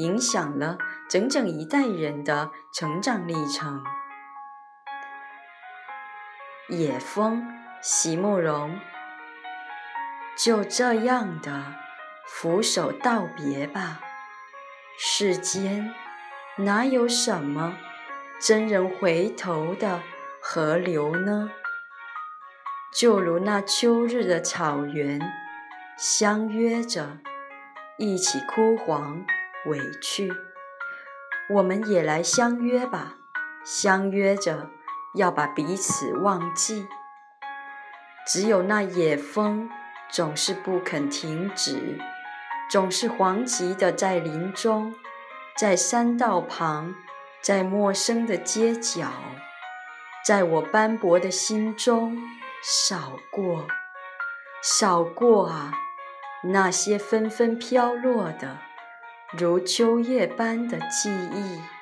影响了整整一代人的成长历程。野风，席慕容。就这样的俯首道别吧。世间哪有什么真人回头的河流呢？就如那秋日的草原。相约着一起枯黄委屈，我们也来相约吧。相约着要把彼此忘记。只有那野风总是不肯停止，总是惶急的在林中，在山道旁，在陌生的街角，在我斑驳的心中扫过，扫过啊。那些纷纷飘落的，如秋叶般的记忆。